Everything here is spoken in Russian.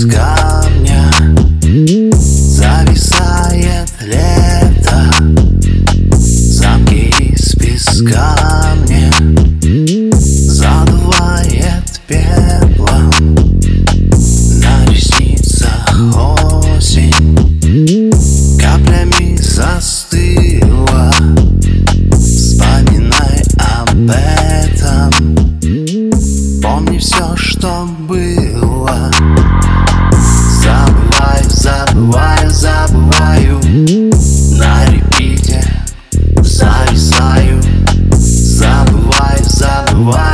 из камня Зависает лето. Замки из песка мне Задувает пепла, На ресницах осень Каплями застыла. Вспоминай об этом. Помни все, что было. Why?